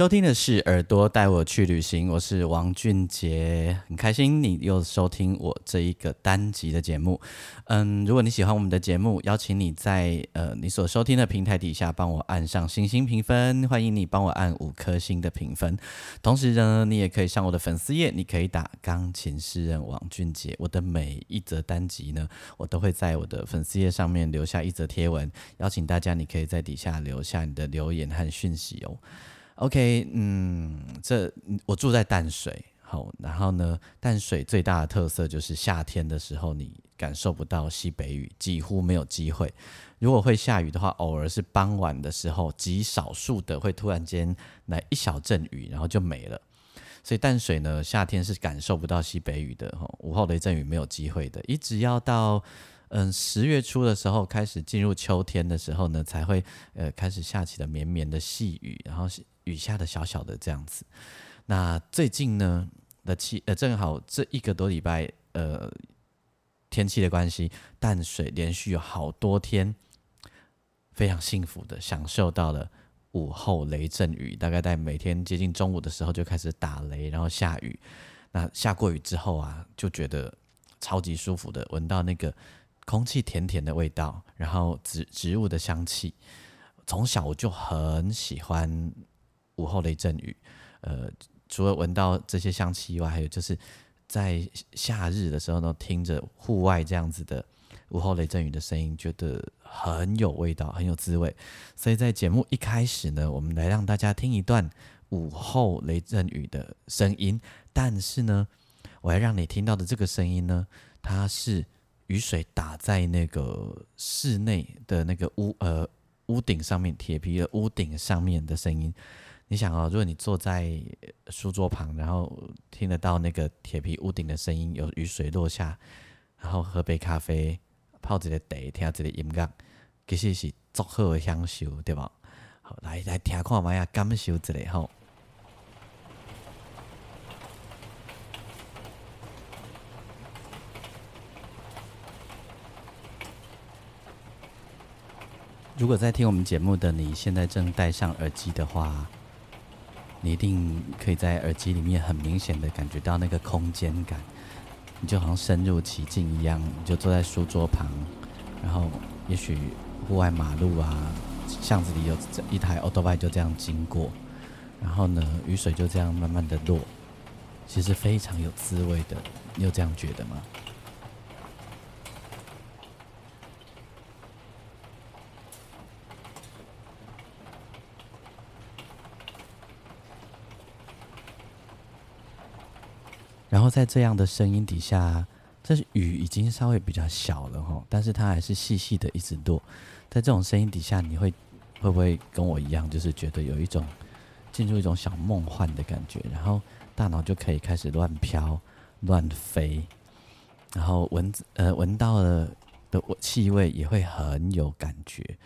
收听的是耳朵带我去旅行，我是王俊杰，很开心你又收听我这一个单集的节目。嗯，如果你喜欢我们的节目，邀请你在呃你所收听的平台底下帮我按上星星评分，欢迎你帮我按五颗星的评分。同时呢，你也可以上我的粉丝页，你可以打钢琴诗人王俊杰。我的每一则单集呢，我都会在我的粉丝页上面留下一则贴文，邀请大家你可以在底下留下你的留言和讯息哦。OK，嗯，这我住在淡水，好，然后呢，淡水最大的特色就是夏天的时候你感受不到西北雨，几乎没有机会。如果会下雨的话，偶尔是傍晚的时候，极少数的会突然间来一小阵雨，然后就没了。所以淡水呢，夏天是感受不到西北雨的，哈，午后雷阵雨没有机会的，一直要到。嗯，十月初的时候开始进入秋天的时候呢，才会呃开始下起了绵绵的细雨，然后雨下的小小的这样子。那最近呢的气呃正好这一个多礼拜呃天气的关系，淡水连续有好多天非常幸福的享受到了午后雷阵雨，大概在每天接近中午的时候就开始打雷，然后下雨。那下过雨之后啊，就觉得超级舒服的，闻到那个。空气甜甜的味道，然后植植物的香气。从小我就很喜欢午后雷阵雨。呃，除了闻到这些香气以外，还有就是在夏日的时候呢，听着户外这样子的午后雷阵雨的声音，觉得很有味道，很有滋味。所以在节目一开始呢，我们来让大家听一段午后雷阵雨的声音。但是呢，我要让你听到的这个声音呢，它是。雨水打在那个室内的那个屋呃屋顶上面，铁皮的屋顶上面的声音，你想哦，如果你坐在书桌旁，然后听得到那个铁皮屋顶的声音，有雨水落下，然后喝杯咖啡，泡一个茶，听这个音乐，其实是足好的享受，对吧？好，来来听看嘛呀，感受一下吼。如果在听我们节目的你现在正戴上耳机的话，你一定可以在耳机里面很明显的感觉到那个空间感，你就好像深入其境一样，你就坐在书桌旁，然后也许户外马路啊，巷子里有一台 auto bike 就这样经过，然后呢，雨水就这样慢慢的落，其实非常有滋味的，你有这样觉得吗？在这样的声音底下，这雨已经稍微比较小了哈，但是它还是细细的一直落。在这种声音底下，你会会不会跟我一样，就是觉得有一种进入一种小梦幻的感觉，然后大脑就可以开始乱飘、乱飞，然后闻呃闻到了的气味也会很有感觉。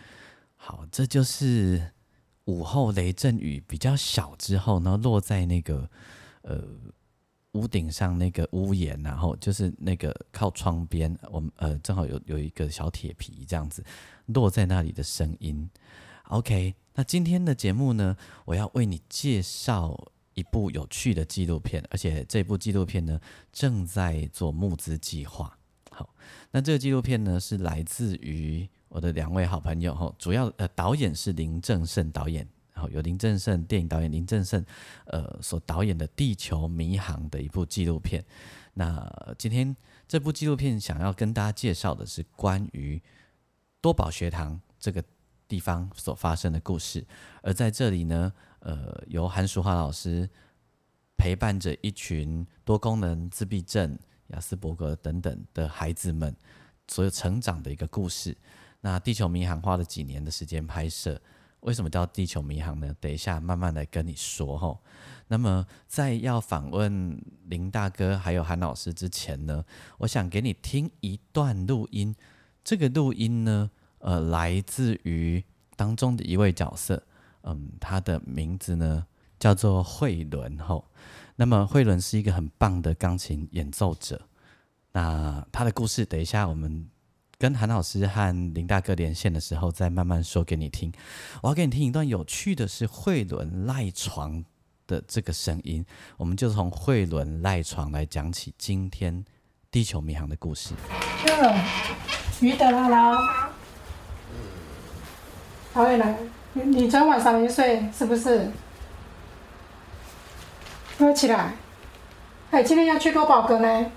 好，这就是午后雷阵雨比较小之后，然后落在那个呃。屋顶上那个屋檐，然后就是那个靠窗边，我们呃正好有有一个小铁皮这样子落在那里的声音。OK，那今天的节目呢，我要为你介绍一部有趣的纪录片，而且这部纪录片呢正在做募资计划。好，那这个纪录片呢是来自于我的两位好朋友哈，主要呃导演是林正盛导演。有林正盛电影导演林正盛，呃所导演的《地球迷航》的一部纪录片。那今天这部纪录片想要跟大家介绍的是关于多宝学堂这个地方所发生的故事。而在这里呢，呃，由韩淑华老师陪伴着一群多功能自闭症、雅斯伯格等等的孩子们所有成长的一个故事。那《地球迷航》花了几年的时间拍摄。为什么叫地球迷航呢？等一下慢慢来跟你说哈。那么在要访问林大哥还有韩老师之前呢，我想给你听一段录音。这个录音呢，呃，来自于当中的一位角色，嗯，他的名字呢叫做慧伦吼。那么慧伦是一个很棒的钢琴演奏者。那他的故事，等一下我们跟韩老师和林大哥连线的时候，再慢慢说给你听。我要给你听一段有趣的是慧伦赖床的这个声音，我们就从慧伦赖床来讲起今天地球迷航的故事。鱼得来了，好未来，你你昨天晚上没睡是不是？快起来！哎，今天要去多宝阁呢。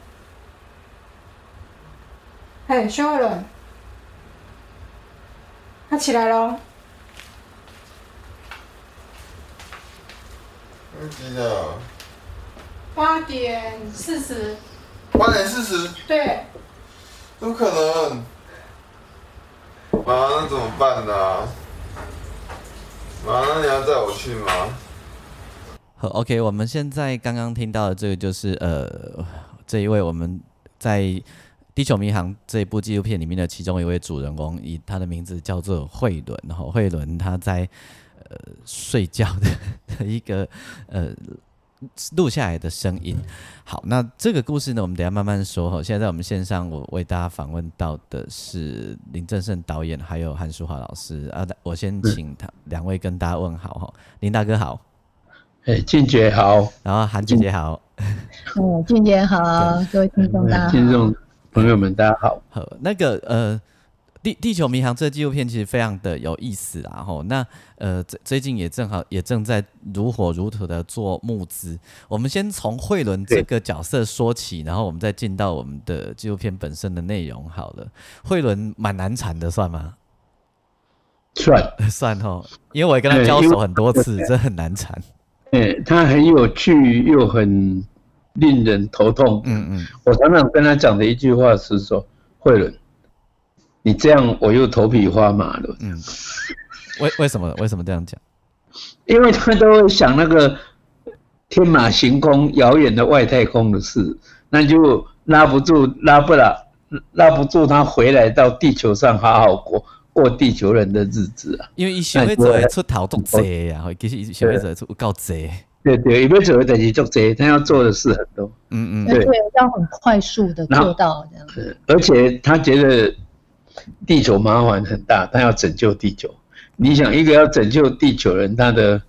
哎，薛慧伦，他起来喽。几点啊？八点四十。八点四十？对。怎么可能？妈，那怎么办呢？妈，那你要带我去吗？好，OK，我们现在刚刚听到的这个就是呃，这一位我们在。《地球迷航》这一部纪录片里面的其中一位主人公，以他的名字叫做惠伦。然后惠伦他在呃睡觉的一个呃录下来的声音。好，那这个故事呢，我们等下慢慢说。哈，现在在我们线上，我为大家访问到的是林正盛导演，还有韩淑华老师。啊，我先请他两位跟大家问好。哈，林大哥好，哎，俊杰好，然后韩姐姐好，嗯，俊杰好，各位听众大家好。朋友们，大家好。好，那个呃，地地球迷航这纪录片其实非常的有意思啊。吼，那呃，最最近也正好也正在如火如荼的做募资。我们先从慧伦这个角色说起，然后我们再进到我们的纪录片本身的内容。好了，慧伦蛮难缠的，算吗？算 算哦，因为我也跟他交手很多次，真很难缠。对，他很有趣，又很。令人头痛。嗯嗯，我常常跟他讲的一句话是说：“慧伦，你这样我又头皮发麻了。”嗯，为为什么？为什么这样讲？因为他都会想那个天马行空、遥远的外太空的事，那就拉不住、拉不了、拉不住他回来到地球上好好过过地球人的日子啊。因为消费者出头都贼呀，其实消费者出够贼。对对，一辈子会等于做这，他要做的事很多。嗯嗯，对，要很快速的做到这样。子。而且他觉得地球麻烦很大，他要拯救地球。你想，一个要拯救地球人，他的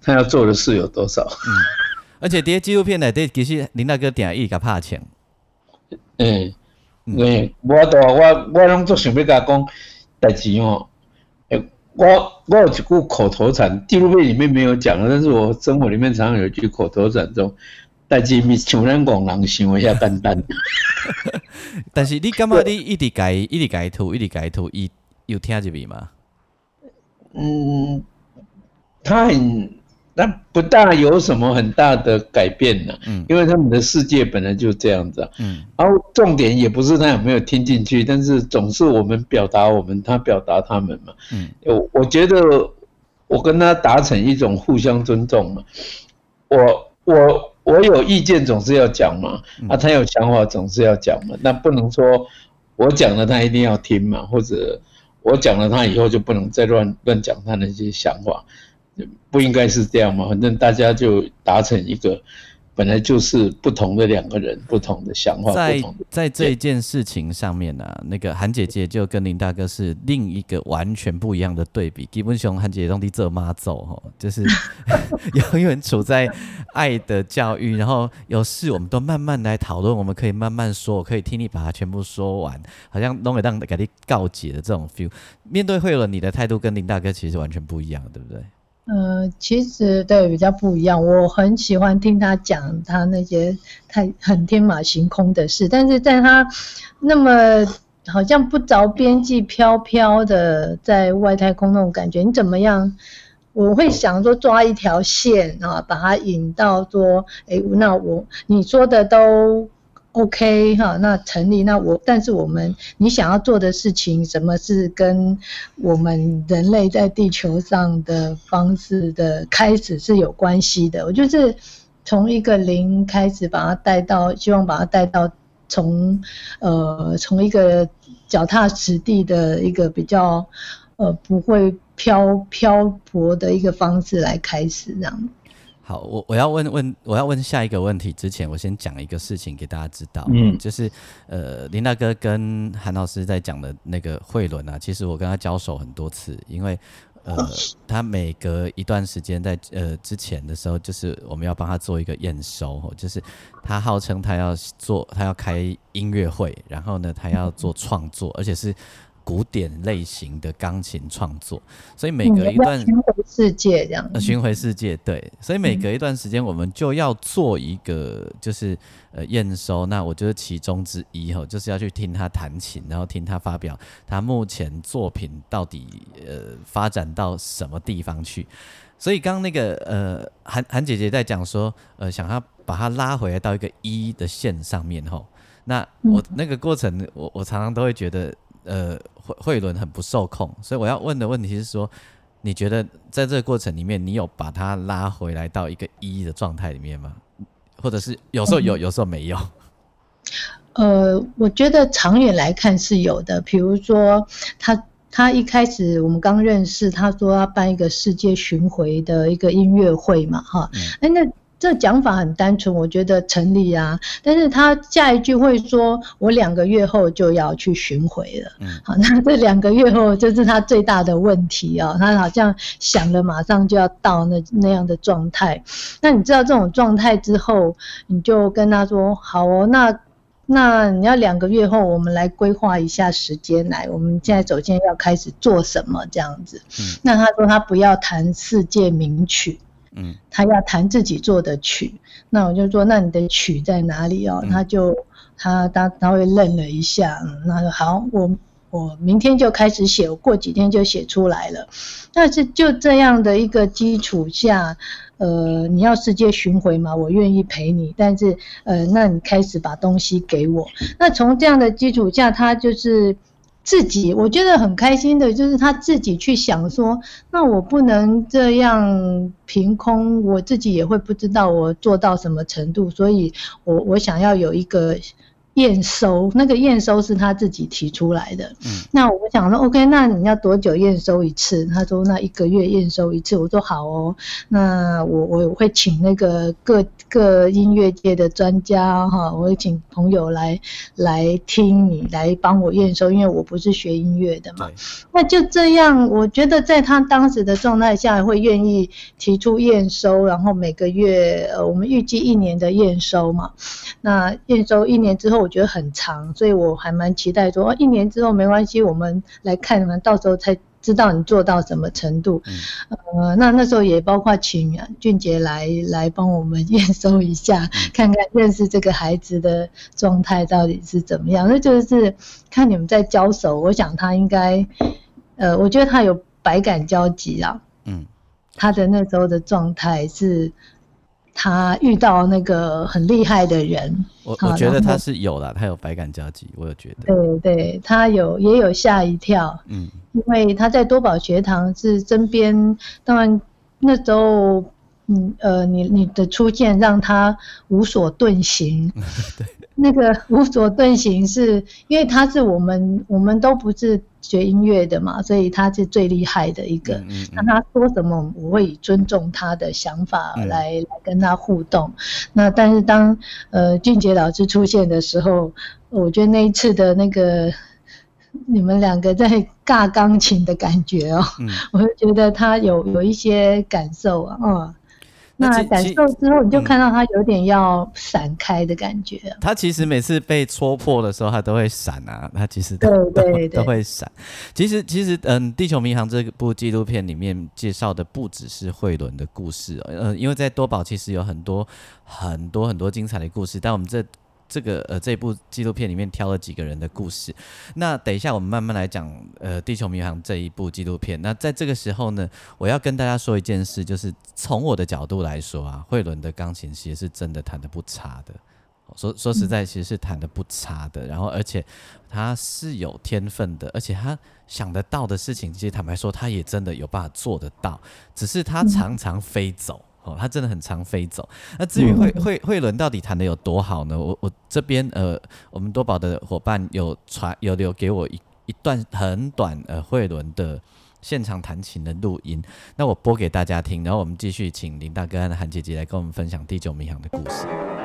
他要做的事有多少？嗯，而且这些纪录片呢，对，其实林大哥点一个怕钱。嗯，嗯，我都我我拢做想要甲讲代志哦。我我有一句口头禅，纪录片里面没有讲，但是我生活里面常常有一句口头禅，中代志咪像咱讲人想一下简单。但是你感觉你一直改，一直改图，一直改图，伊有听入去吗？嗯，他很。那不大有什么很大的改变呢，嗯，因为他们的世界本来就这样子，嗯，然后重点也不是他有没有听进去，但是总是我们表达我们，他表达他们嘛，嗯，我我觉得我跟他达成一种互相尊重嘛，我我我有意见总是要讲嘛，啊，他有想法总是要讲嘛，那不能说我讲了他一定要听嘛，或者我讲了他以后就不能再乱乱讲他那些想法。不应该是这样吗？反正大家就达成一个，本来就是不同的两个人，不同的想法。在在这一件事情上面呢，那个韩姐姐就跟林大哥是另一个完全不一样的对比。基本上韩姐姐兄弟这妈走哈，就是 永远处在爱的教育，然后有事我们都慢慢来讨论，我们可以慢慢说，我可以听你把它全部说完，好像弄给让给你告解的这种 feel。面对会了，你的态度跟林大哥其实完全不一样，对不对？呃，其实对比较不一样，我很喜欢听他讲他那些太很天马行空的事，但是在他那么好像不着边际、飘飘的在外太空那种感觉，你怎么样？我会想说抓一条线啊，把它引到说，哎，那我你说的都 OK 哈，那成立，那我但是我们你想要做的事情，什么是跟我们人类在地球上的方式的开始是有关系的。我就是从一个零开始把它带到，希望把它带到从呃从一个脚踏实地的一个比较呃不会漂漂泊的一个方式来开始这样。好，我我要问问我要问下一个问题之前，我先讲一个事情给大家知道，嗯，就是呃林大哥跟韩老师在讲的那个慧伦啊，其实我跟他交手很多次，因为呃他每隔一段时间在呃之前的时候，就是我们要帮他做一个验收，就是他号称他要做他要开音乐会，然后呢他要做创作，而且是。古典类型的钢琴创作，所以每隔一段巡回世界这样。呃，巡回世界对，所以每隔一段时间我们就要做一个就是呃验收，那我就是其中之一哈，就是要去听他弹琴，然后听他发表他目前作品到底呃发展到什么地方去。所以刚刚那个呃韩韩姐姐在讲说呃想要把他拉回来到一个一的线上面吼，那我那个过程我我常常都会觉得呃。慧慧伦很不受控，所以我要问的问题是说，你觉得在这个过程里面，你有把他拉回来到一个一的状态里面吗？或者是有时候有，有时候没有？呃，我觉得长远来看是有的。比如说，他他一开始我们刚认识，他说要办一个世界巡回的一个音乐会嘛，哈，哎那。这讲法很单纯，我觉得成立啊。但是他下一句会说：“我两个月后就要去巡回了。”嗯，好，那这两个月后就是他最大的问题啊。他好像想了，马上就要到那那样的状态。那你知道这种状态之后，你就跟他说：“好哦，那那你要两个月后，我们来规划一下时间来。我们现在首先要开始做什么这样子。”嗯，那他说他不要谈世界名曲。嗯，他要弹自己做的曲，那我就说，那你的曲在哪里哦？他就他他他会愣了一下，嗯，那说好，我我明天就开始写，我过几天就写出来了。但是就这样的一个基础下，呃，你要世界巡回嘛，我愿意陪你，但是呃，那你开始把东西给我。那从这样的基础下，他就是。自己我觉得很开心的，就是他自己去想说，那我不能这样凭空，我自己也会不知道我做到什么程度，所以我我想要有一个。验收那个验收是他自己提出来的，嗯，那我想说，OK，那你要多久验收一次？他说那一个月验收一次。我说好哦，那我我会请那个各各音乐界的专家哈，我会请朋友来来听你来帮我验收，因为我不是学音乐的嘛。那就这样，我觉得在他当时的状态下会愿意提出验收，然后每个月呃，我们预计一年的验收嘛，那验收一年之后。我觉得很长，所以我还蛮期待说，一年之后没关系，我们来看嘛，到时候才知道你做到什么程度。呃，那那时候也包括请俊杰来来帮我们验收一下，看看认识这个孩子的状态到底是怎么样。那就是看你们在交手，我想他应该，呃，我觉得他有百感交集啊。嗯，他的那时候的状态是。他遇到那个很厉害的人，我我觉得他是有了，他有百感交集，我有觉得。对对，他有也有吓一跳，嗯，因为他在多宝学堂是身边，当然那时候，嗯呃，你你的出现让他无所遁形，对。那个 无所遁形，是因为他是我们，我们都不是学音乐的嘛，所以他是最厉害的一个。那他说什么，我会以尊重他的想法来来跟他互动。那但是当呃俊杰老师出现的时候，我觉得那一次的那个你们两个在尬钢琴的感觉哦，我就觉得他有有一些感受啊，嗯。那感受之后，你就看到他有点要闪开的感觉。他其实每次被戳破的时候，他都会闪啊。他其实都都都会闪。其实其实，嗯，《地球迷航》这部纪录片里面介绍的不只是惠伦的故事，呃，因为在多宝其实有很多很多很多精彩的故事，但我们这。这个呃，这部纪录片里面挑了几个人的故事。那等一下我们慢慢来讲，呃，《地球迷航》这一部纪录片。那在这个时候呢，我要跟大家说一件事，就是从我的角度来说啊，慧伦的钢琴其实是真的弹的不差的。说说实在，其实是弹的不差的。然后，而且他是有天分的，而且他想得到的事情，其实坦白说，他也真的有办法做得到。只是他常常飞走哦，他真的很常飞走。那至于慧慧慧伦到底弹的有多好呢？我我这边呃，我们多宝的伙伴有传有留给我一一段很短呃慧伦的现场弹琴的录音，那我播给大家听。然后我们继续请林大哥和韩姐姐来跟我们分享第九民航的故事。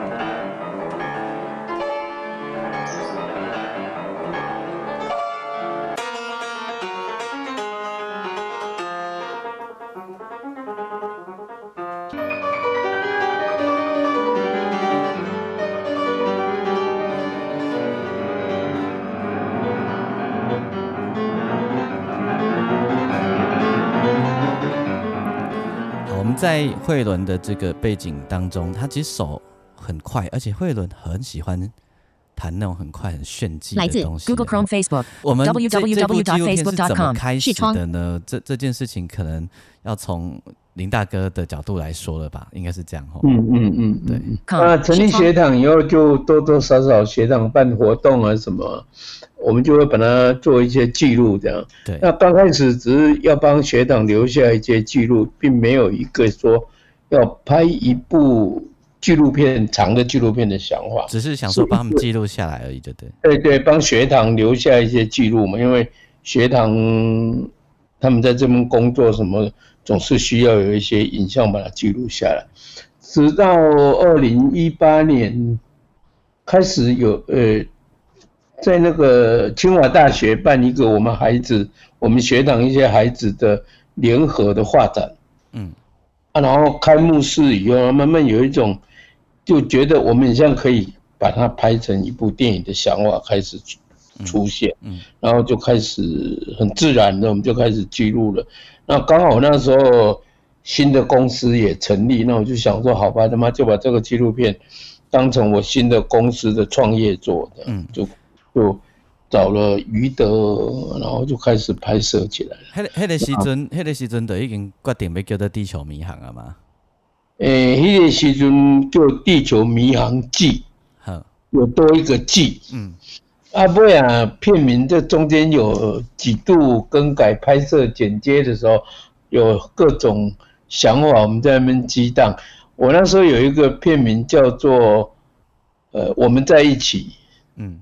在慧伦的这个背景当中，他其实手很快，而且慧伦很喜欢弹那种很快、很炫技的东西。Google Chrome Facebook，我们这这部纪录片是怎么开始的呢？这这件事情可能要从林大哥的角度来说了吧，应该是这样哈。嗯嗯嗯，对。那成立学堂以后，就多多少少学堂办活动啊什么。我们就会把它做一些记录，这样。对。那刚开始只是要帮学堂留下一些记录，并没有一个说要拍一部纪录片、长的纪录片的想法。只是想说帮他们记录下来而已，对对？对对，帮学堂留下一些记录嘛，因为学堂他们在这边工作，什么总是需要有一些影像把它记录下来。直到二零一八年开始有呃。在那个清华大学办一个我们孩子、我们学堂一些孩子的联合的画展，嗯，啊，然后开幕式以后，慢慢有一种就觉得我们像可以把它拍成一部电影的想法开始出现，嗯，然后就开始很自然的，我们就开始记录了。那刚好那时候新的公司也成立，那我就想说，好吧，他妈就把这个纪录片当成我新的公司的创业做的，嗯，就。就找了余德，然后就开始拍摄起来了。迄、迄个时阵，迄个时阵就已经决定要叫做《地球迷航》了吗？诶，迄个时阵叫《地球迷航记》，好，有多一个记。嗯，啊不啊，片名这中间有几度更改，拍摄剪接的时候有各种想法，我们在那边激荡。我那时候有一个片名叫做“呃，我们在一起”。嗯。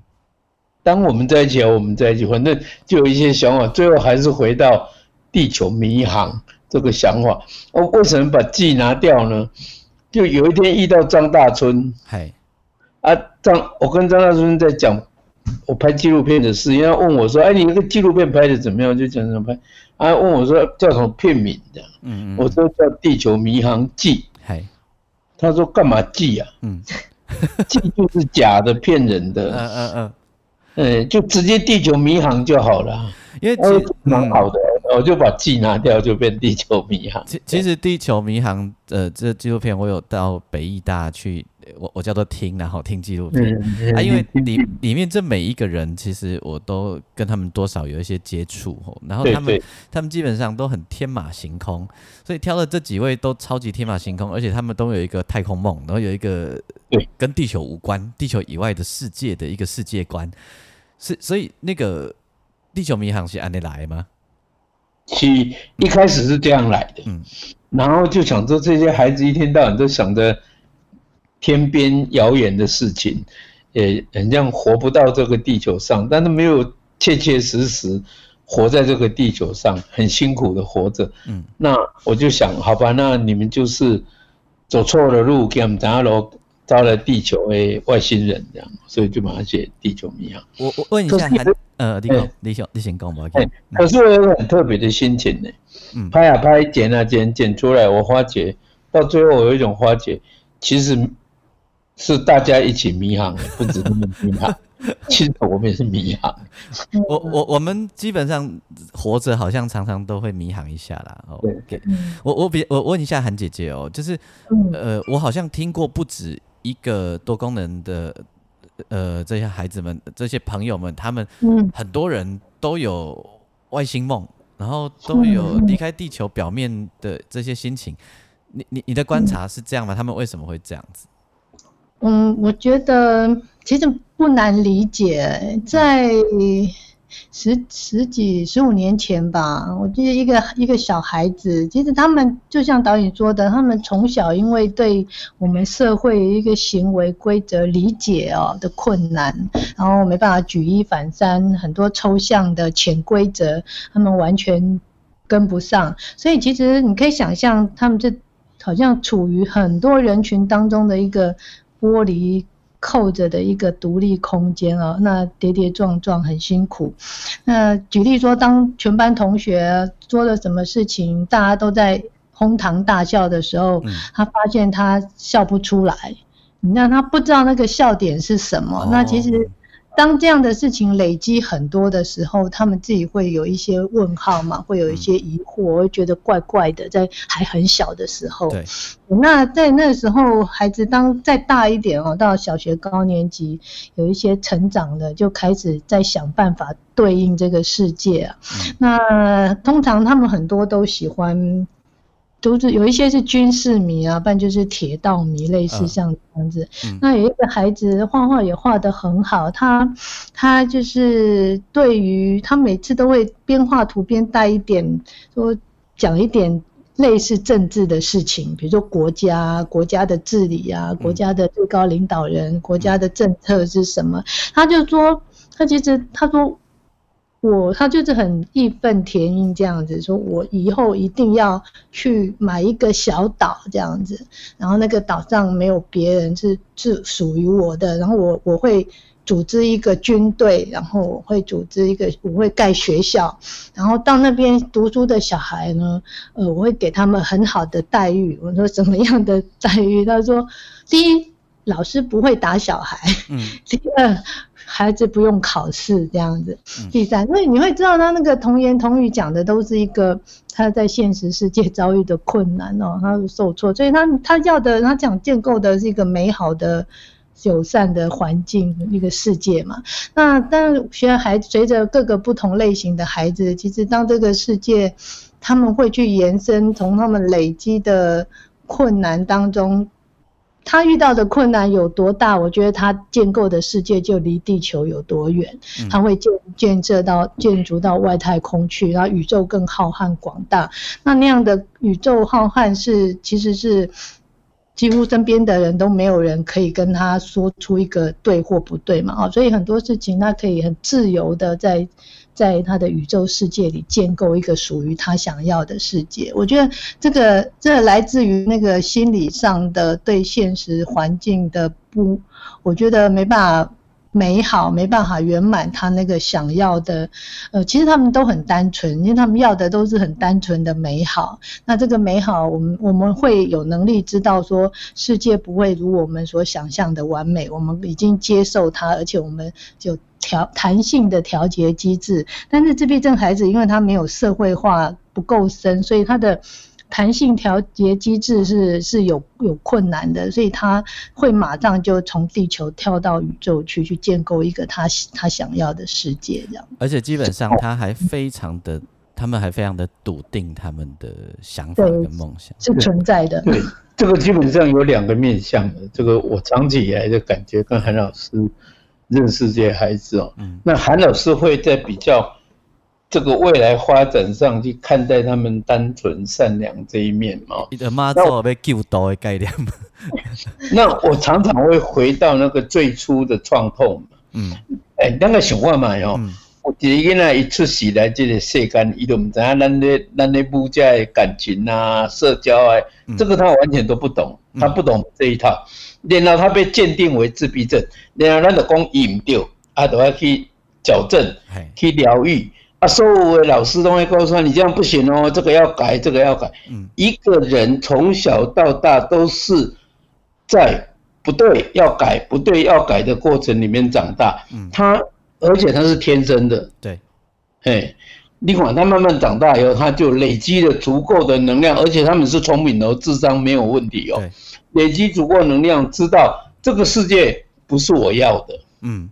当我们在一起，我们在一起，反正就有一些想法，最后还是回到地球迷航这个想法。我为什么把“记”拿掉呢？就有一天遇到张大春，嗨，啊张，我跟张大春在讲我拍纪录片的事，因为问我说：“哎，你那个纪录片拍的怎么样？”就讲怎么拍。啊，问我说叫什么片名的？嗯嗯，我说叫《地球迷航记》。嗨，他说干嘛记啊？嗯，记就是假的，骗人的。嗯嗯嗯。嗯，就直接地球迷航就好了，因为蛮好的，我就把“记”拿掉，就变地球迷航。其其实地球迷航，呃，这纪录片我有到北艺大去，我我叫做听，然后听纪录片。啊，因为里里面这每一个人，其实我都跟他们多少有一些接触然后他们他们基本上都很天马行空，所以挑的这几位都超级天马行空，而且他们都有一个太空梦，然后有一个跟地球无关、地球以外的世界的一个世界观。是，所以那个地球迷航是按你来吗？是，一开始是这样来的，嗯，然后就想着这些孩子一天到晚都想着天边遥远的事情，也很像活不到这个地球上，但是没有切切实实活在这个地球上，很辛苦的活着，嗯，那我就想，好吧，那你们就是走错了路，给我们找了。招了地球诶外星人这样，所以就把它写地球迷航。我我问一下，呃，你讲，你先你先讲吧。可是我有很特别的心情呢。嗯，拍啊拍，剪啊剪，剪出来，我发觉到最后，我有一种发觉，其实是大家一起迷航，不止他们迷航，其实我们也是迷航。我我我们基本上活着，好像常常都会迷航一下啦。哦，对，我我比我问一下韩姐姐哦，就是呃，我好像听过不止。一个多功能的，呃，这些孩子们、这些朋友们，他们很多人都有外星梦，然后都有离开地球表面的这些心情。你、你、你的观察是这样吗？他们为什么会这样子？嗯，我觉得其实不难理解，在十十几十五年前吧，我记得一个一个小孩子，其实他们就像导演说的，他们从小因为对我们社会一个行为规则理解哦的困难，然后没办法举一反三，很多抽象的潜规则，他们完全跟不上，所以其实你可以想象，他们这好像处于很多人群当中的一个玻璃。扣着的一个独立空间啊，那跌跌撞撞很辛苦。那举例说，当全班同学做了什么事情，大家都在哄堂大笑的时候，他发现他笑不出来，你让他不知道那个笑点是什么。那其实。当这样的事情累积很多的时候，他们自己会有一些问号嘛，会有一些疑惑，会觉得怪怪的，在还很小的时候。对。那在那时候，孩子当再大一点哦，到小学高年级，有一些成长了，就开始在想办法对应这个世界啊。那通常他们很多都喜欢。都是有一些是军事迷啊，不然就是铁道迷，类似像这样子。那有一个孩子画画也画得很好，他他就是对于他每次都会边画图边带一点说讲一点类似政治的事情，比如说国家国家的治理啊，国家的最高领导人，国家的政策是什么？他就说他其实他说。我他就是很义愤填膺这样子说，我以后一定要去买一个小岛这样子，然后那个岛上没有别人是是属于我的，然后我我会组织一个军队，然后我会组织一个我会盖学校，然后到那边读书的小孩呢，呃，我会给他们很好的待遇。我说什么样的待遇？他说，第一，老师不会打小孩，嗯，第二。孩子不用考试这样子。第三，所以你会知道他那个童言童语讲的都是一个他在现实世界遭遇的困难哦，他受挫，所以他他要的他讲建构的是一个美好的友善的环境一个世界嘛。那但是学孩子随着各个不同类型的孩子，其实当这个世界他们会去延伸，从他们累积的困难当中。他遇到的困难有多大？我觉得他建构的世界就离地球有多远。他会建建设到建筑到外太空去，然后宇宙更浩瀚广大。那那样的宇宙浩瀚是其实是几乎身边的人都没有人可以跟他说出一个对或不对嘛？啊，所以很多事情他可以很自由的在。在他的宇宙世界里建构一个属于他想要的世界，我觉得这个这来自于那个心理上的对现实环境的不，我觉得没办法。美好没办法圆满他那个想要的，呃，其实他们都很单纯，因为他们要的都是很单纯的美好。那这个美好，我们我们会有能力知道说，世界不会如我们所想象的完美，我们已经接受它，而且我们就调弹性的调节机制。但是自闭症孩子，因为他没有社会化不够深，所以他的。弹性调节机制是是有有困难的，所以他会马上就从地球跳到宇宙去，去建构一个他他想要的世界这样。而且基本上他还非常的，他们还非常的笃定他们的想法跟梦想是存在的。对，这个基本上有两个面向的。这个我长期以来的感觉，跟韩老师认识这些孩子哦，那韩老师会在比较。这个未来发展上去看待他们单纯善良这一面嘛？你的妈做被救到的概念 那我常常会回到那个最初的创痛。嗯，哎，那个想法嘛哟，我第一个一出世来这个世间，伊都唔知咱的咱的母家的感情啊、社交啊，这个他完全都不懂，他不懂这一套。然后他被鉴定为自闭症，然后咱就讲伊唔对，啊，都要去矫正、去疗愈。啊，所有的老师都会告诉他，你这样不行哦，这个要改，这个要改。嗯，一个人从小到大都是在不对要改，不对要改的过程里面长大。嗯，他而且他是天生的。对，哎，你管他慢慢长大以后，他就累积了足够的能量，而且他们是聪明的，智商没有问题哦。累积足够能量，知道这个世界不是我要的。嗯。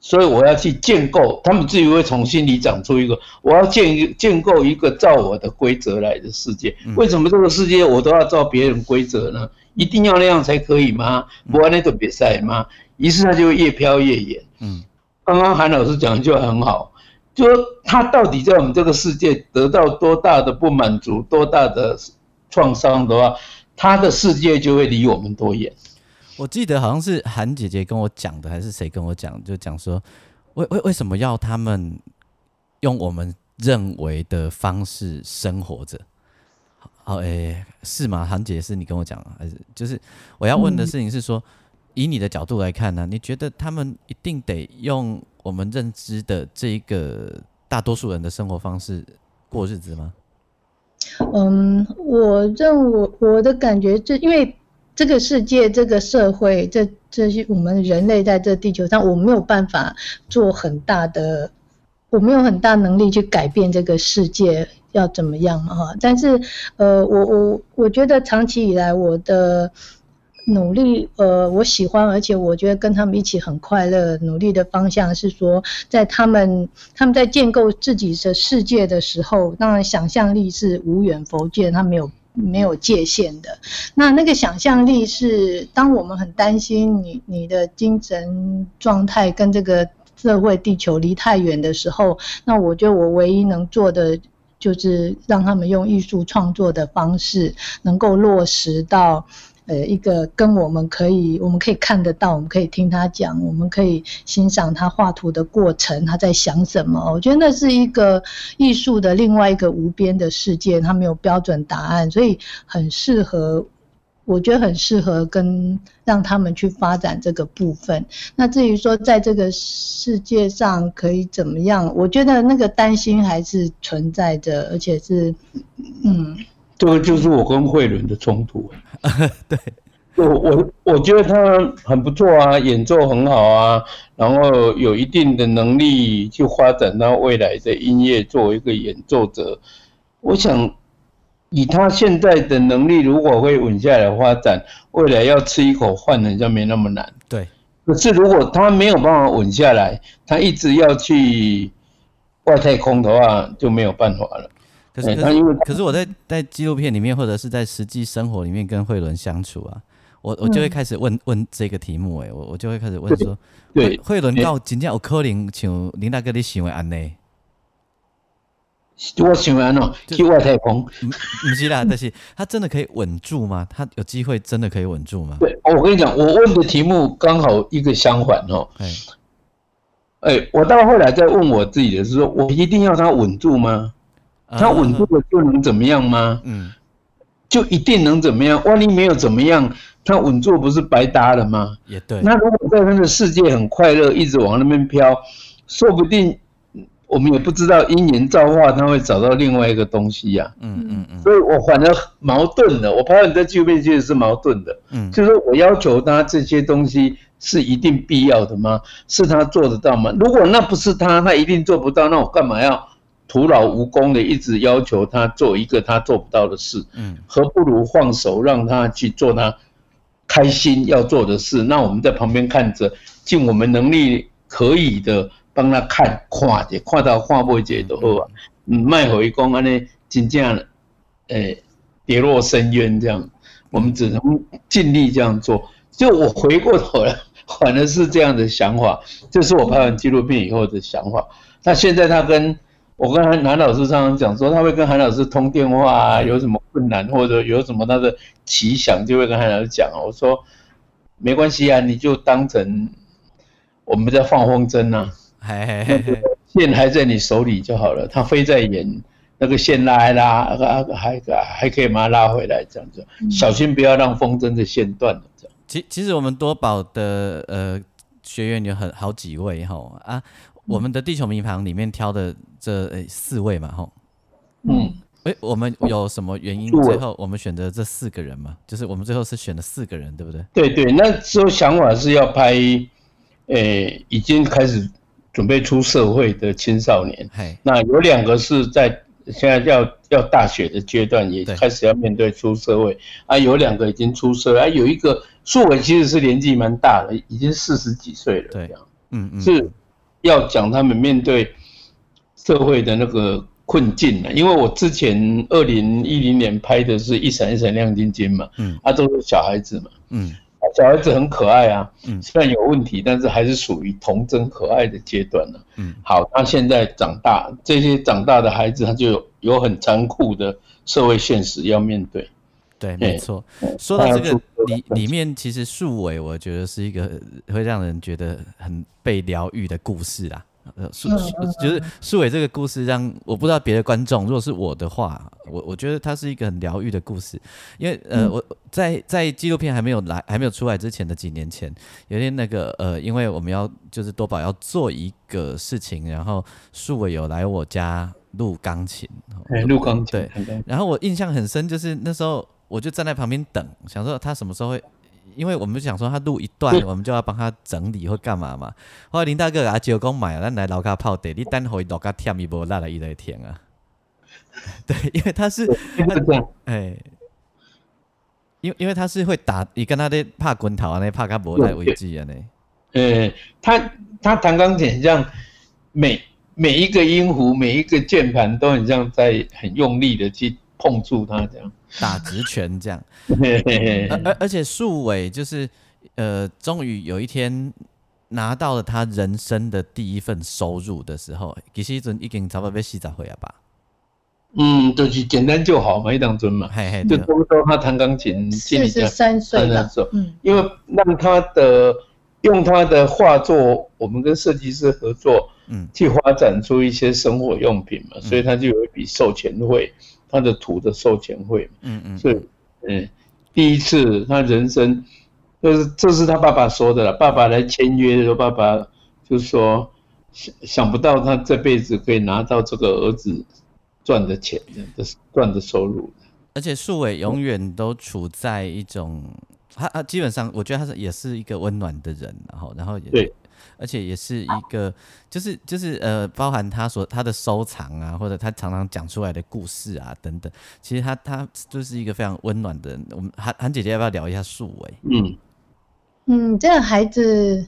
所以我要去建构，他们自己会从心里长出一个，我要建建构一个照我的规则来的世界。为什么这个世界我都要照别人规则呢？一定要那样才可以吗？不然那种比赛吗？于是他就越飘越远。嗯，刚刚韩老师讲的就很好，就说他到底在我们这个世界得到多大的不满足、多大的创伤的话，他的世界就会离我们多远。我记得好像是韩姐姐跟我讲的，还是谁跟我讲？就讲说，为为为什么要他们用我们认为的方式生活着？好，诶，是吗？韩姐是你跟我讲，还是就是我要问的事情是说，以你的角度来看呢？你觉得他们一定得用我们认知的这一个大多数人的生活方式过日子吗？嗯，我认我我的感觉就因为。这个世界，这个社会，这这些我们人类在这地球上，我没有办法做很大的，我没有很大能力去改变这个世界要怎么样哈。但是，呃，我我我觉得长期以来我的努力，呃，我喜欢，而且我觉得跟他们一起很快乐。努力的方向是说，在他们他们在建构自己的世界的时候，当然想象力是无远佛界，他没有。没有界限的，那那个想象力是，当我们很担心你你的精神状态跟这个社会地球离太远的时候，那我觉得我唯一能做的就是让他们用艺术创作的方式，能够落实到。呃，一个跟我们可以，我们可以看得到，我们可以听他讲，我们可以欣赏他画图的过程，他在想什么。我觉得那是一个艺术的另外一个无边的世界，它没有标准答案，所以很适合，我觉得很适合跟让他们去发展这个部分。那至于说在这个世界上可以怎么样，我觉得那个担心还是存在着，而且是，嗯。这个就是我跟慧伦的冲突。对，我我我觉得他很不错啊，演奏很好啊，然后有一定的能力去发展到未来的音乐，作为一个演奏者。我想以他现在的能力，如果会稳下来发展，未来要吃一口饭，好像没那么难。对。可是如果他没有办法稳下来，他一直要去外太空的话，就没有办法了。可是，可是我在在纪录片里面，或者是在实际生活里面跟慧伦相处啊，我我就会开始问问这个题目，哎，我我就会开始问说，对，慧伦到真正有可能像林大哥你想的安内？我想安哦，去外太空，不是啦，但是他真的可以稳住吗？他有机会真的可以稳住吗？对，我跟你讲，我问的题目刚好一个相反哦，哎，哎，我到后来再问我自己的是说，我一定要他稳住吗？他稳住了就能怎么样吗？嗯，就一定能怎么样？万一没有怎么样，他稳住不是白搭了吗？也对。那如果在他的世界很快乐，一直往那边飘，说不定我们也不知道因缘造化，他会找到另外一个东西呀。嗯嗯嗯。所以我反而矛盾的，我怕你在纪录片其实是矛盾的。嗯，就是我要求他这些东西是一定必要的吗？是他做得到吗？如果那不是他，他一定做不到，那我干嘛要？徒劳无功的，一直要求他做一个他做不到的事，嗯，何不如放手让他去做他开心要做的事？那我们在旁边看着，尽我们能力可以的帮他看，看着看到看不解都好啊，嗯，卖回公安呢，真正诶跌落深渊这样，我们只能尽力这样做。就我回过头来，反而是这样的想法，这是我拍完纪录片以后的想法。那现在他跟我跟韩韩老师常常讲说，他会跟韩老师通电话啊，有什么困难或者有什么他的奇想，就会跟韩老师讲。我说没关系啊，你就当成我们在放风筝呐，线还在你手里就好了，它飞在远，那个线拉一拉，还还可以把它拉回来，这样子，小心不要让风筝的线断了。这样。其其实我们多宝的呃学员有很好几位哈啊。我们的地球迷航里面挑的这四位嘛，吼，嗯，哎，我们有什么原因最后我们选择这四个人嘛？就是我们最后是选了四个人，对不对？对对，那时候想法是要拍，诶，已经开始准备出社会的青少年，那有两个是在现在要要大学的阶段，也开始要面对出社会。啊，有两个已经出社会，啊，有一个素伟其实是年纪蛮大的，已经四十几岁了，对，嗯嗯，是。要讲他们面对社会的那个困境了。因为我之前二零一零年拍的是一闪一闪亮晶晶嘛，嗯，啊都是小孩子嘛，嗯，小孩子很可爱啊，嗯，虽然有问题，但是还是属于童真可爱的阶段呢，嗯，好，他现在长大，这些长大的孩子他就有有很残酷的社会现实要面对。对，没错。说到这个里里面，其实树伟，我觉得是一个会让人觉得很被疗愈的故事啊。呃，树就是树伟这个故事，让我不知道别的观众，如果是我的话，我我觉得它是一个很疗愈的故事。因为呃，我在在纪录片还没有来还没有出来之前的几年前，有一天那个呃，因为我们要就是多宝要做一个事情，然后树伟有来我家录钢琴，录钢琴对，然后我印象很深，就是那时候。我就站在旁边等，想说他什么时候会，因为我们想说他录一段，我们就要帮他整理或干嘛嘛。后来林大哥阿舅讲买了，咱来楼下泡茶，你等会楼下舔一波，拉来一来甜啊。对，因为他是，哎，因为因为他是会打，你跟他的怕滚头啊，那怕他不来危机啊，那。呃，他他弹钢琴像每每一个音符，每一个键盘都很像在很用力的去碰触它这样。打直拳这样，而而且树伟就是呃，终于有一天拿到了他人生的第一份收入的时候，其实阵已经差不多被洗澡回来吧。嗯，就是简单就好嘛，一当尊嘛，就多说他弹钢琴，四十三岁了，嗯，因为让他的用他的画作，我们跟设计师合作，嗯，去发展出一些生活用品嘛，所以他就有一笔授权费。他的图的授权会，嗯嗯，所以，嗯，第一次他人生，就是这是他爸爸说的了。爸爸来签约的时候，爸爸就说想想不到他这辈子可以拿到这个儿子赚的钱的赚的收入。而且树伟永远都处在一种，他他基本上我觉得他是也是一个温暖的人，然后然后也对。而且也是一个，就是就是呃，包含他所他的收藏啊，或者他常常讲出来的故事啊等等，其实他他就是一个非常温暖的人。我们韩韩姐姐要不要聊一下树伟？嗯嗯，这个孩子。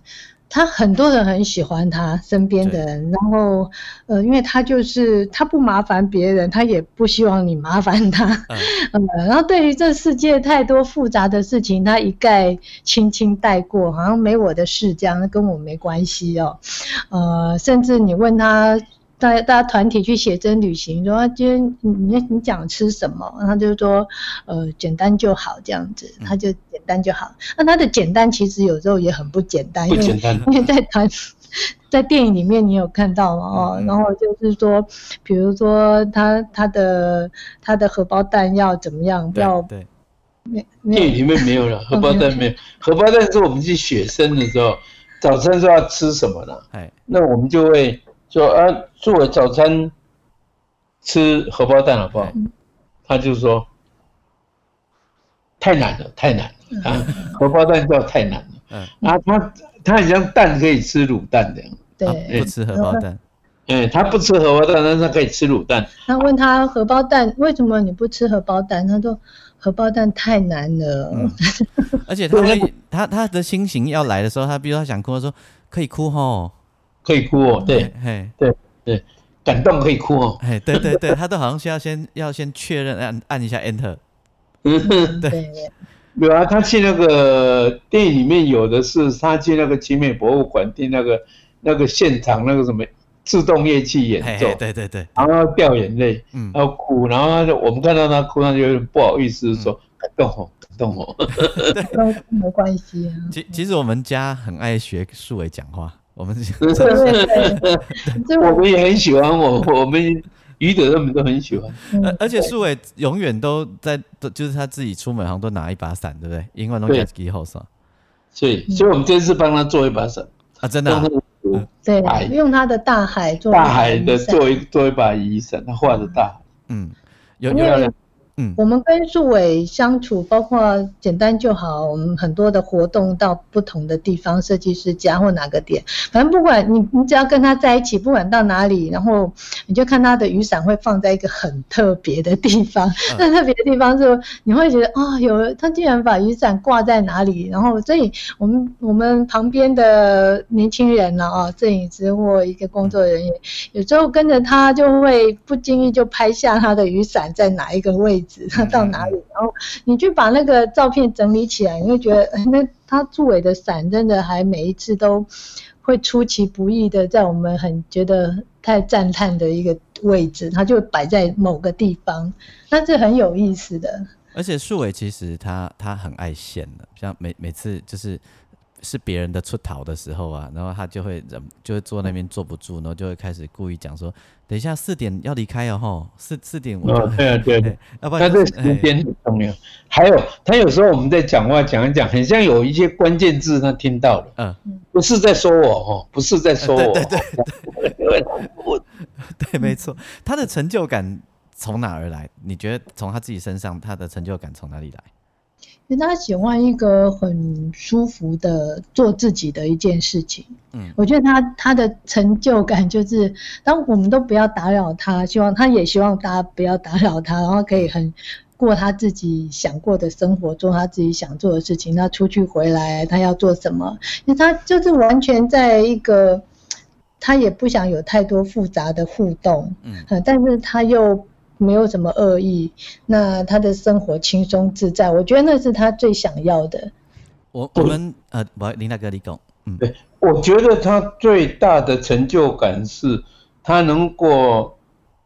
他很多人很喜欢他身边的人，然后，呃，因为他就是他不麻烦别人，他也不希望你麻烦他，嗯，然后对于这世界太多复杂的事情，他一概轻轻带过，好像没我的事这样，跟我没关系哦，呃，甚至你问他。大家大家团体去写真旅行，说今天你你讲吃什么，他就说呃简单就好这样子，他就简单就好。那它的简单其实有时候也很不简单，因为 因为在团 在电影里面你有看到吗？哦，然后就是说，比如说他他的他的荷包蛋要怎么样？要对，电影里面没有了 荷包蛋没有，荷包蛋是我们去写生的时候，早餐说要吃什么呢？哎，那我们就会。说啊，作为早餐吃荷包蛋好不好？他就说太难了，太难了啊！荷包蛋叫太难了。嗯，啊，他他好像蛋可以吃卤蛋的，对，不吃荷包蛋。哎，他不吃荷包蛋，但是他可以吃卤蛋。他问他荷包蛋为什么你不吃荷包蛋？他说荷包蛋太难了。而且他他他的心情要来的时候，他比如他想哭，他说可以哭吼。可以哭哦，对，嘿，对对，感动可以哭哦，嘿，对对对，他都好像需要先要先确认按按一下 enter，嗯，对，有啊，他去那个电影里面有的是他去那个奇美博物馆听那个那个现场那个什么自动乐器演奏，对对对，然后掉眼泪，嗯，然后哭，然后他就我们看到他哭，他就有点不好意思说感动哦，感动哦，对，没关系啊。其其实我们家很爱学树伟讲话。我们 我们也很喜欢我，我们余德他们都很喜欢。而而且树伟永远都在，都就是他自己出门好像都拿一把伞，对不对？因为都在机后上。所以，所以我们这次帮他做一把伞啊，真的。对，用他的大海做大海的做一做一把雨伞，他画的大海。嗯，有有嗯。我们跟树伟相处，包括简单就好，我们很多的活动到不同的地方，设计师家或哪个点，反正不管你，你只要跟他在一起，不管到哪里，然后你就看他的雨伞会放在一个很特别的地方。那、特别的地方是，你会觉得啊、有他竟然把雨伞挂在哪里，然后所以我们我们旁边的年轻人呢啊，摄影师或一个工作人员，有时候跟着他就会不经意就拍下他的雨伞在哪一个位置，他 到哪里，然后你去把那个照片整理起来，你会觉得，哎那他助伟的伞真的还每一次都会出其不意的在我们很觉得太赞叹的一个位置，他就摆在某个地方，那是很有意思的。而且树伟其实他他很爱现的，像每每次就是是别人的出逃的时候啊，然后他就会忍就会坐那边坐不住，然后就会开始故意讲说，等一下四点要离开哦，吼，四四点我对啊，对要不他然这时间很重要。还有，他有时候我们在讲话讲一讲，很像有一些关键字他听到了，嗯，不是在说我哦，不是在说我，对对对，我 对，没错，他的成就感从哪而来？你觉得从他自己身上，他的成就感从哪里来？因为他喜欢一个很舒服的做自己的一件事情。嗯我觉得他他的成就感就是，当我们都不要打扰他，希望他也希望大家不要打扰他，然后可以很过他自己想过的生活，做他自己想做的事情。他出去回来，他要做什么？因为他就是完全在一个，他也不想有太多复杂的互动，嗯呃但是他又没有什么恶意，那他的生活轻松自在，我觉得那是他最想要的。我我们呃，不，林大哥你讲，嗯对我觉得他最大的成就感是，他能够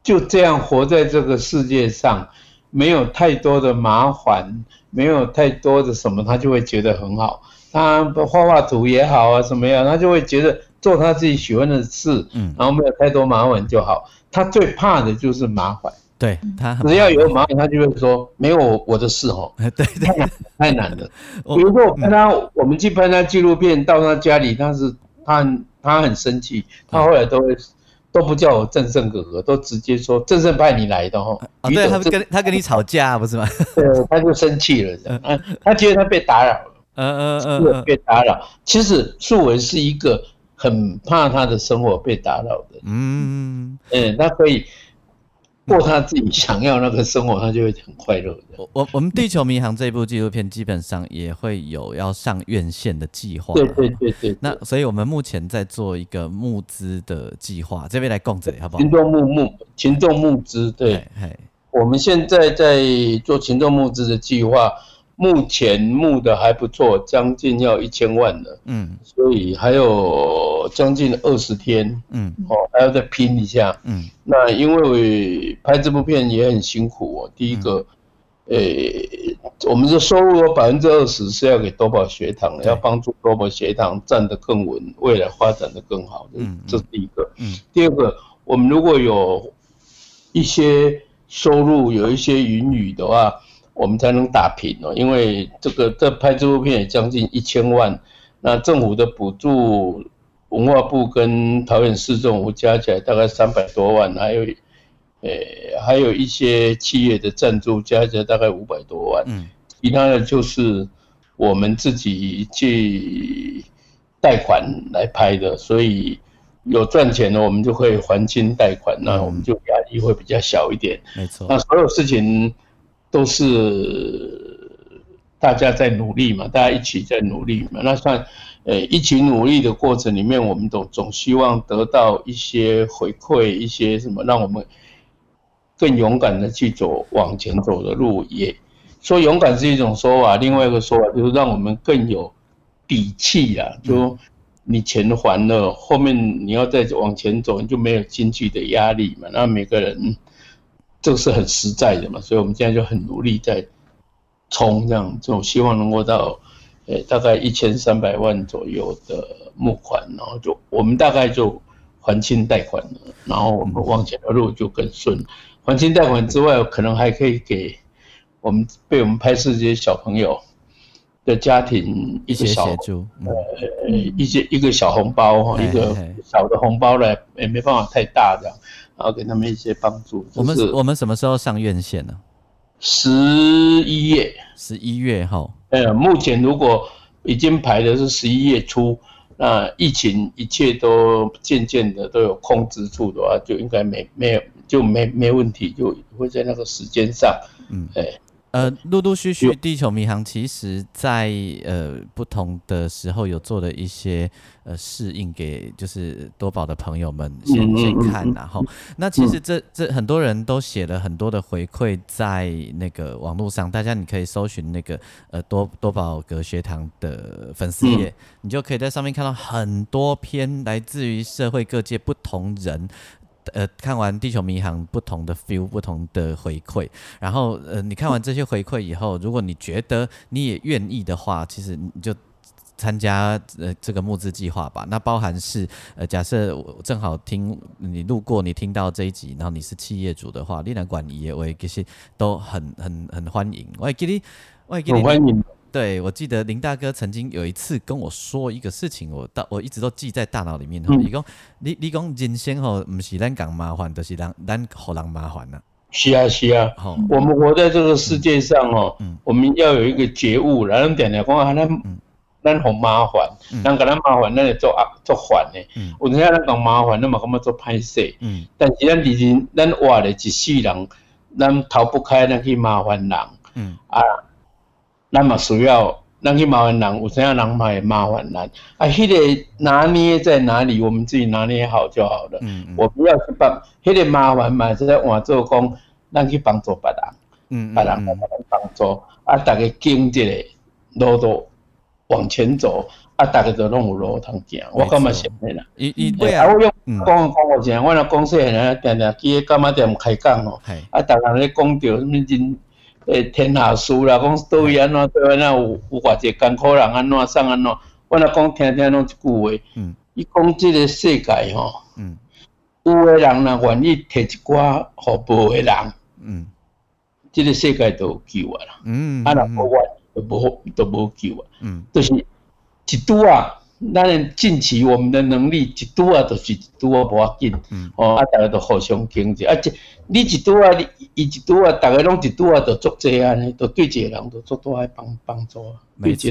就这样活在这个世界上，没有太多的麻烦，没有太多的什么，他就会觉得很好。他画画图也好啊，什么样，他就会觉得做他自己喜欢的事，嗯，然后没有太多麻烦就好。他最怕的就是麻烦，对他只要有麻烦，他就会说没有我我的事哦。对对，太难太难了。比如说我拍他，我们去拍他纪录片，到他家里，他是他很他很生气，他后来都会都不叫我正胜哥哥，都直接说正胜派你来的哦。哦，对他跟他跟你吵架不是吗？对，他就生气了，这样啊他觉得他被打扰了，嗯嗯嗯，被打扰。其实素文是一个很怕他的生活被打扰的，嗯，嗯，他可以过他自己想要那个生活，他就会很快乐我我们《地球迷航》这部纪录片基本上也会有要上院线的计划，对对对对，那所以我们目前在做一个募资的计划，这边来供这里好不好？群众募募群众募资，对。嘿我们现在在做群众募资的计划，目前募的还不错，将近要一千万了，嗯。所以还有将近二十天嗯。哦，还要再拼一下。嗯。那因为拍这部片也很辛苦哦，第一个，呃、我们的收入有百分之二十是要给多宝学堂的，要帮助多宝学堂站得更稳，未来发展的更好。嗯。这是第一个。嗯。第二个，我们如果有一些收入，有一些盈余的话，我们才能打平哦。因为这个这拍这部片也将近一千万，那政府的补助，文化部跟桃园市政府加起来大概三百多万，还有，呃，还有一些企业的赞助加起来大概五百多万，嗯其他的就是我们自己去贷款来拍的，所以有赚钱的，我们就可以还清贷款，那我们就压力会比较小一点。没错那，所有事情都是大家在努力嘛，大家一起在努力嘛。那算呃一起努力的过程里面，我们总总希望得到一些回馈，一些什么，让我们更勇敢的去走往前走的路。也说勇敢是一种说法，另外一个说法就是让我们更有底气啊，就。你钱还了，后面你要再往前走，你就没有经济的压力嘛。那每个人这个是很实在的嘛，所以我们现在就很努力在冲，这样这种希望能够到呃大概一千三百万左右的募款，然后就我们大概就还清贷款了，然后我们往前的路就更顺。还清贷款之外，可能还可以给我们被我们拍摄这些小朋友的家庭一一些些小呃一些一个小红包哈，一个小的红包来，也没办法太大这样，然后给他们一些帮助。我们我们什么时候上院线呢？十一月，十一月哈。呃，目前如果已经排的是十一月初，那疫情一切都渐渐的都有控制住的话，就应该没没有就没没问题，就会在那个时间上，嗯，哎。呃，陆陆续续，地球迷航其实在呃不同的时候有做了一些呃适应，给就是多宝的朋友们先先看，然后那其实这这很多人都写了很多的回馈在那个网络上，大家你可以搜寻那个呃多多宝格学堂的粉丝页，你就可以在上面看到很多篇来自于社会各界不同人。呃，看完《地球迷航》不同的 feel，不同的回馈，然后呃，你看完这些回馈以后，如果你觉得你也愿意的话，其实你就参加呃这个募资计划吧。那包含是呃，假设我正好听你路过，你听到这一集，然后你是企业主的话，立然管理我也其实都很很很欢迎。我给你，我给你欢迎。对，我记得林大哥曾经有一次跟我说一个事情，我到我一直都记在大脑里面。你讲，你你讲人生吼，不是咱讲麻烦，就是咱咱好人麻烦呐。是啊，是啊。好，我们活在这个世界上哦，我们要有一个觉悟，然后点点讲啊，咱咱好麻烦，咱跟咱麻烦，咱做啊做烦的。有阵咱讲麻烦，那么咁么做歹势。嗯。但是咱已经咱活了一世人，咱逃不开那去麻烦人。嗯。啊。那么需要，咱去麻烦人，有怎样人买麻烦咱？啊，迄个拿捏在哪里？我们自己拿捏好就好了。嗯嗯。我不要去帮，迄个麻烦嘛是在换做讲，咱去帮助别人。嗯嗯。别人帮帮助，啊，大家经济的路都往前走，啊，大家都拢有路通行。我感觉是安尼啦。伊伊对啊。我用讲讲我讲，我那公司人定定去干嘛店开讲哦。系。啊，大家咧讲着什么人？诶，天下事啦，讲倒位安怎对安怎有有偌济艰苦人安怎上安怎，我若讲听听拢一句话，嗯，伊讲即个世界吼，嗯，有诶人若愿意摕一寡互无诶人，嗯，即个世界都有救啊啦，嗯，啊若无愿就无都无救啊，嗯，就是一拄啊。咱近期我们的能力一拄啊，就是一拄啊，无要紧，哦，啊，大家都互相经济，啊，这你一拄啊，你伊一拄啊，大家拢一拄啊，都做这安尼，都对一个人都做多爱帮帮助啊，没错，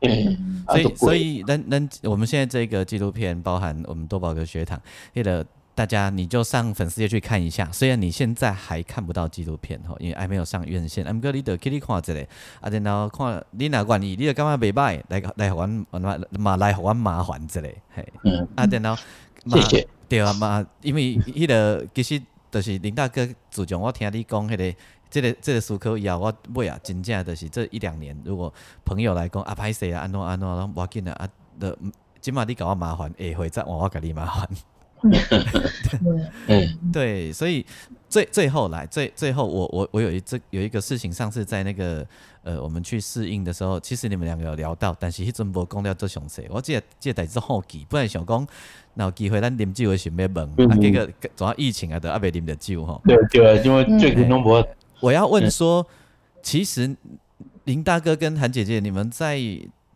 嗯，所以所以，咱咱我们现在这个纪录片包含我们多宝格学堂，那个。大家你就上粉丝页去看一下，虽然你现在还看不到纪录片吼，因为还没有上院线。I'm g o 得给你看这里，啊，然后看你哪愿意，你就感觉袂歹，来来还嘛嘛来互阮麻烦这里，嘿，嗯，啊，然后谢谢，对啊嘛，因为迄个其实就是林大哥自从我听你讲迄个这个这个思考以后，我尾啊真正就是这一两年，如果朋友来讲啊歹势啊安怎安怎，拢无要紧啊，啊，的今嘛你搞我麻烦，下回再换我甲你麻烦。对，对，所以最最后来最最后，我我我有一这有一个事情，上次在那个呃，我们去适应的时候，其实你们两个有聊到，但是迄阵无讲了做详细。我记得记得代志好奇，不然想讲，那有机会咱啉酒会想要问，啊，这个主要疫情啊，都阿未啉着酒吼。对对，因为最近拢无。我要问说，其实林大哥跟韩姐姐，你们在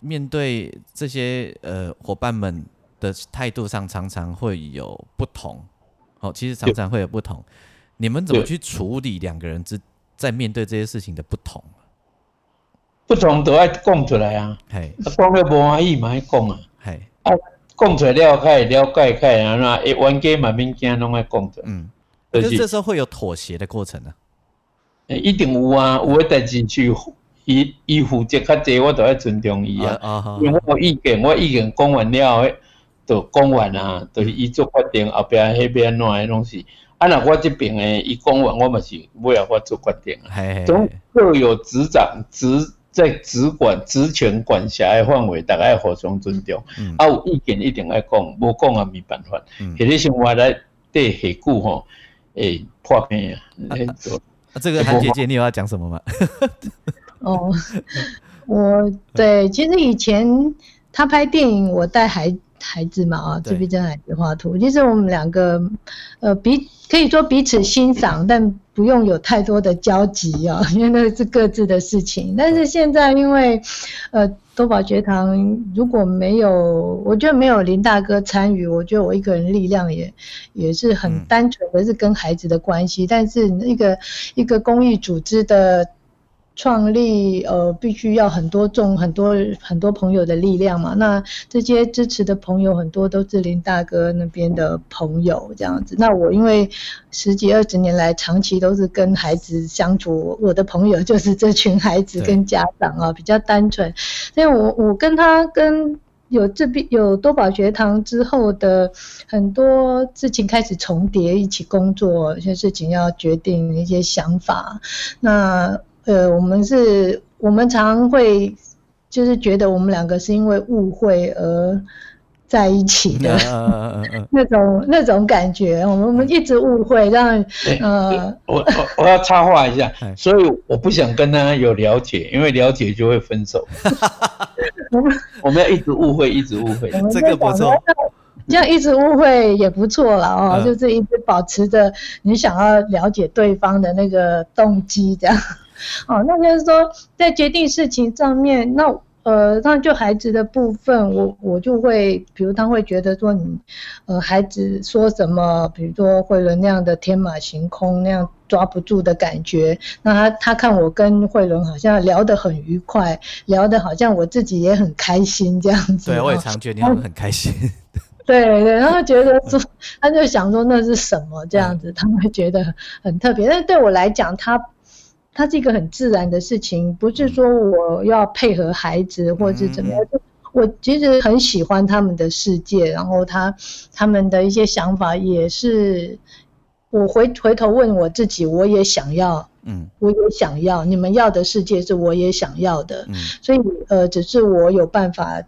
面对这些呃伙伴们。的态度上常常会有不同，哦，其实常常会有不同。你们怎么去处理两个人之在面对这些事情的不同？不同都要讲出来啊！嘿，讲了无满意嘛，要讲啊！嘿，啊，讲出来了解了解开，然后一冤家嘛，物件拢爱讲出。嗯，可是这时候会有妥协的过程呢？一定有啊，有的代志去，伊伊负责较济，我都要尊重伊啊。因为我意见，我意见讲完了。就讲完啊，就是伊做决定，后壁迄边怎诶拢是。啊，那我即边诶，伊讲完，我嘛是尾啊，我做决定啊。总各有执掌职在职管职权管辖诶范围，大家互相尊重。啊，有意见一定爱讲，无讲也没办法。迄个生活来对下久吼，诶破病啊。这个韩姐姐，你有要讲什么吗？哦，我对，其实以前他拍电影，我带孩。孩子嘛啊，自闭症孩子画图。其实我们两个，呃，彼可以说彼此欣赏，但不用有太多的交集啊，因为那是各自的事情。但是现在因为，呃，多宝学堂如果没有，我觉得没有林大哥参与，我觉得我一个人力量也也是很单纯的是跟孩子的关系，但是一个一个公益组织的。创立呃，必须要很多众很多很多朋友的力量嘛。那这些支持的朋友很多都是林大哥那边的朋友这样子。那我因为十几二十年来长期都是跟孩子相处，我的朋友就是这群孩子跟家长啊，比较单纯。所以我我跟他跟有这边有多宝学堂之后的很多事情开始重叠，一起工作，一些事情要决定一些想法。那呃，我们是，我们常会就是觉得我们两个是因为误会而在一起的 那种那种感觉，我们我们一直误会，让呃，我我我要插话一下，所以我不想跟他有了解，因为了解就会分手。我们要一直误会，一直误会，这个不错，这样一直误会也不错了哦，就是一直保持着你想要了解对方的那个动机，这样。哦，那就是说，在决定事情上面，那呃，那就孩子的部分，我我就会，比如他会觉得说你，呃，孩子说什么，比如说慧伦那样的天马行空那样抓不住的感觉，那他他看我跟慧伦好像聊得很愉快，聊得好像我自己也很开心这样子。对，我也常觉得你很 开心。对对，然后觉得说，他就想说那是什么这样子，他会觉得很特别，但是对我来讲，他。它是一个很自然的事情，不是说我要配合孩子或者怎么样。我其实很喜欢他们的世界，然后他他们的一些想法也是，我回回头问我自己，我也想要，嗯，我也想要，你们要的世界是我也想要的，嗯，所以呃，只是我有办法。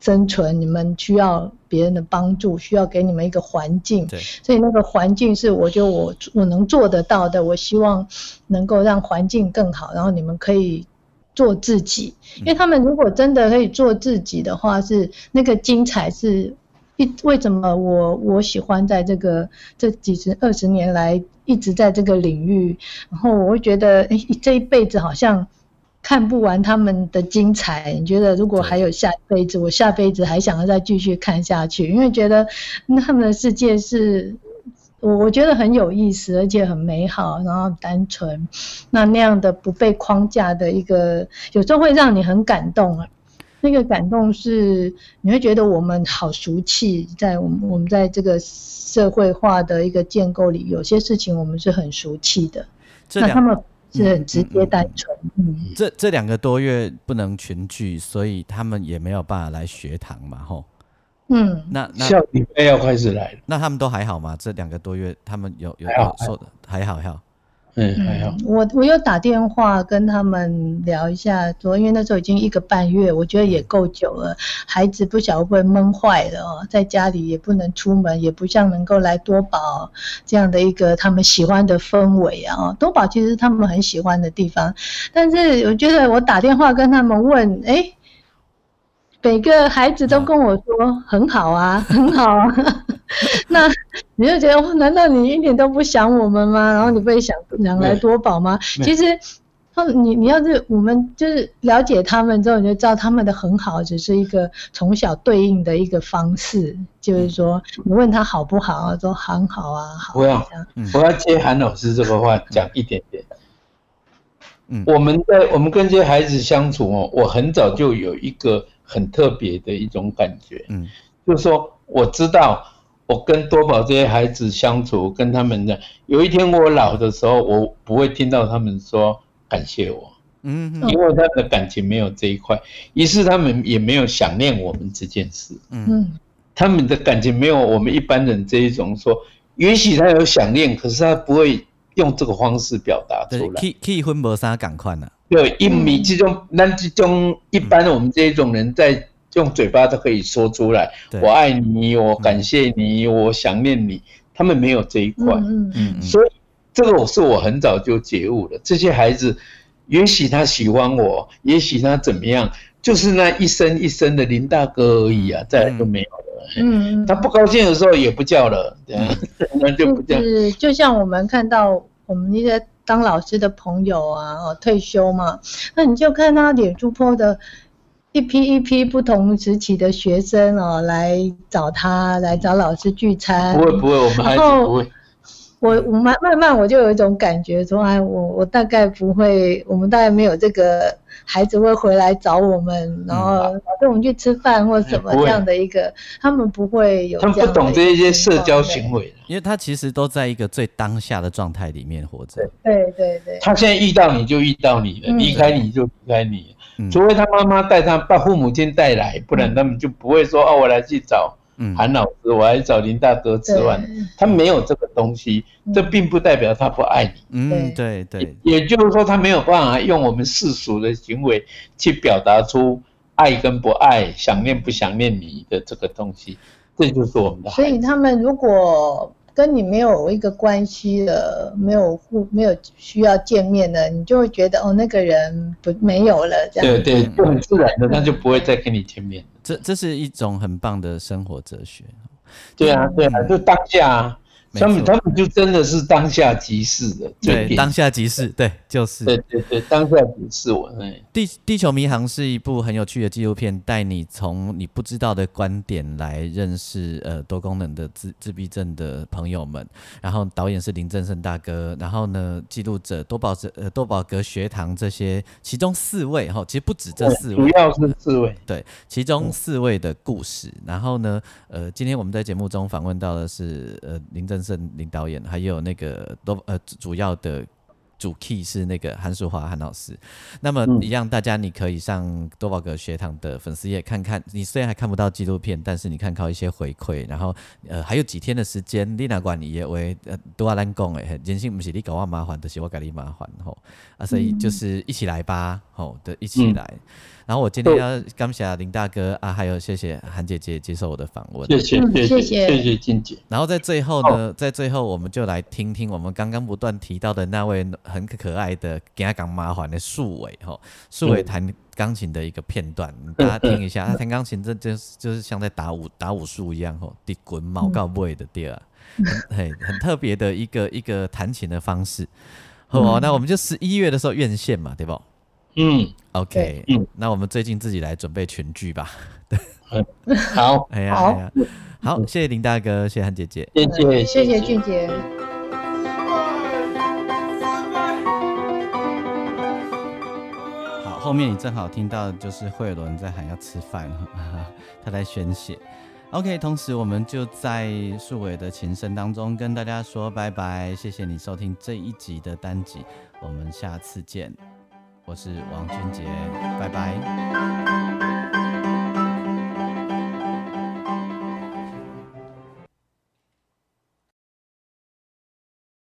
生存，你们需要别人的帮助，需要给你们一个环境。对，所以那个环境是，我觉得我我能做得到的。我希望能够让环境更好，然后你们可以做自己。因为他们如果真的可以做自己的话，是那个精彩是一为什么我我喜欢在这个这几十二十年来一直在这个领域，然后我会觉得，哎，这一辈子好像。看不完他们的精彩，你觉得如果还有下辈子，我下辈子还想要再继续看下去，因为觉得他们的世界是，我我觉得很有意思，而且很美好，然后单纯，那那样的不被框架的一个，有时候会让你很感动啊。那个感动是你会觉得我们好俗气，在我们我们在这个社会化的一个建构里，有些事情我们是很俗气的。那他们。是很直接单纯。嗯，这这两个多月不能群聚，所以他们也没有办法来学堂嘛，吼。嗯，那那下礼拜要开始来了。那他们都还好吗？这两个多月他们有有受的还好还好。嗯，还好。我我有打电话跟他们聊一下，说因为那时候已经一个半月，我觉得也够久了。孩子不晓得会闷坏了哦，在家里也不能出门，也不像能够来多宝这样的一个他们喜欢的氛围啊。多宝其实他们很喜欢的地方，但是我觉得我打电话跟他们问，哎。每个孩子都跟我说很好啊，很好啊。那你就觉得，难道你一点都不想我们吗？然后你不会想想来多宝吗？其实，你你要是我们就是了解他们之后，你就知道他们的很好只是一个从小对应的一个方式，就是说你问他好不好，说很好啊，好。我要我要接韩老师这个话讲一点点。嗯，我们在我们跟这些孩子相处哦，我很早就有一个。很特别的一种感觉，嗯，就是说，我知道我跟多宝这些孩子相处，跟他们的有一天我老的时候，我不会听到他们说感谢我，嗯，因为他们的感情没有这一块，于是他们也没有想念我们这件事，嗯，他们的感情没有我们一般人这一种说，也许他有想念，可是他不会用这个方式表达出来，可以分无啥感快呢。对，一米这种，那这种一般我们这一种人，在用嘴巴都可以说出来，我爱你，我感谢你，我想念你。他们没有这一块，嗯嗯，所以这个我是我很早就觉悟了。这些孩子，也许他喜欢我，也许他怎么样，就是那一声一声的林大哥而已啊，再来就没有了。嗯，他不高兴的时候也不叫了，那就不叫。是，就像我们看到我们那些。当老师的朋友啊，哦，退休嘛，那你就看他脸书 po 的一批一批不同时期的学生哦来找他，来找老师聚餐。不会不会，我们孩子不会。我我慢慢慢我就有一种感觉，说哎，我我大概不会，我们大概没有这个孩子会回来找我们，然后跟我们去吃饭或什么这样的一个，他们不会有。他们不懂这一些社交行为，因为他其实都在一个最当下的状态里面活着。对对对。他现在遇到你就遇到你了，离开你就离开你，除非他妈妈带他把父母亲带来，不然他们就不会说哦，我来去找。韩老师，我来找林大哥吃饭，他没有这个东西，这并不代表他不爱你。嗯，对对，也就是说他没有办法用我们世俗的行为去表达出爱跟不爱、想念不想念你的这个东西，这就是我们的。所以他们如果。跟你没有一个关系的，没有互没有需要见面的，你就会觉得哦，那个人不没有了这样。对对，就很自然的，那就不会再跟你见面。这这是一种很棒的生活哲学。对啊，对啊，就当下。他们他们就真的是当下即事的，对，当下即事，对，就是，对对对，当下即事。我哎，地地球迷航是一部很有趣的纪录片，带你从你不知道的观点来认识呃多功能的自自闭症的朋友们。然后导演是林正盛大哥，然后呢，记录者多宝呃多宝格学堂这些其中四位哈，其实不止这四位，主要是四位，对，其中四位的故事。然后呢，呃，今天我们在节目中访问到的是呃林正。盛林导演，还有那个都呃主要的主 key 是那个韩淑华韩老师。那么一样，大家你可以上多宝格学堂的粉丝页看看。你虽然还看不到纪录片，但是你看靠一些回馈。然后呃还有几天的时间，丽娜管你也为呃多阿兰讲诶，人性不是你搞我麻烦，就是我给你麻烦吼啊，所以就是一起来吧，吼的一起来。然后我今天要感谢林大哥啊，还有谢谢韩姐姐接受我的访问，谢谢谢谢谢谢金姐。然后在最后呢，在最后我们就来听听我们刚刚不断提到的那位很可爱的给他讲麻烦的树伟哈，树伟弹钢琴的一个片段，大家听一下。他弹钢琴这就是就是像在打武打武术一样吼，滴滚毛告位的第二，很很特别的一个一个弹琴的方式。好，那我们就十一月的时候院线嘛，对不？嗯，OK，嗯，那我们最近自己来准备群聚吧。对，好，哎呀，哎呀，好，谢谢林大哥，谢谢韩姐姐，谢谢，谢谢俊杰。好，后面你正好听到就是慧伦在喊要吃饭，他在宣泄。OK，同时我们就在树伟的琴声当中跟大家说拜拜，谢谢你收听这一集的单集，我们下次见。我是王俊杰，拜拜。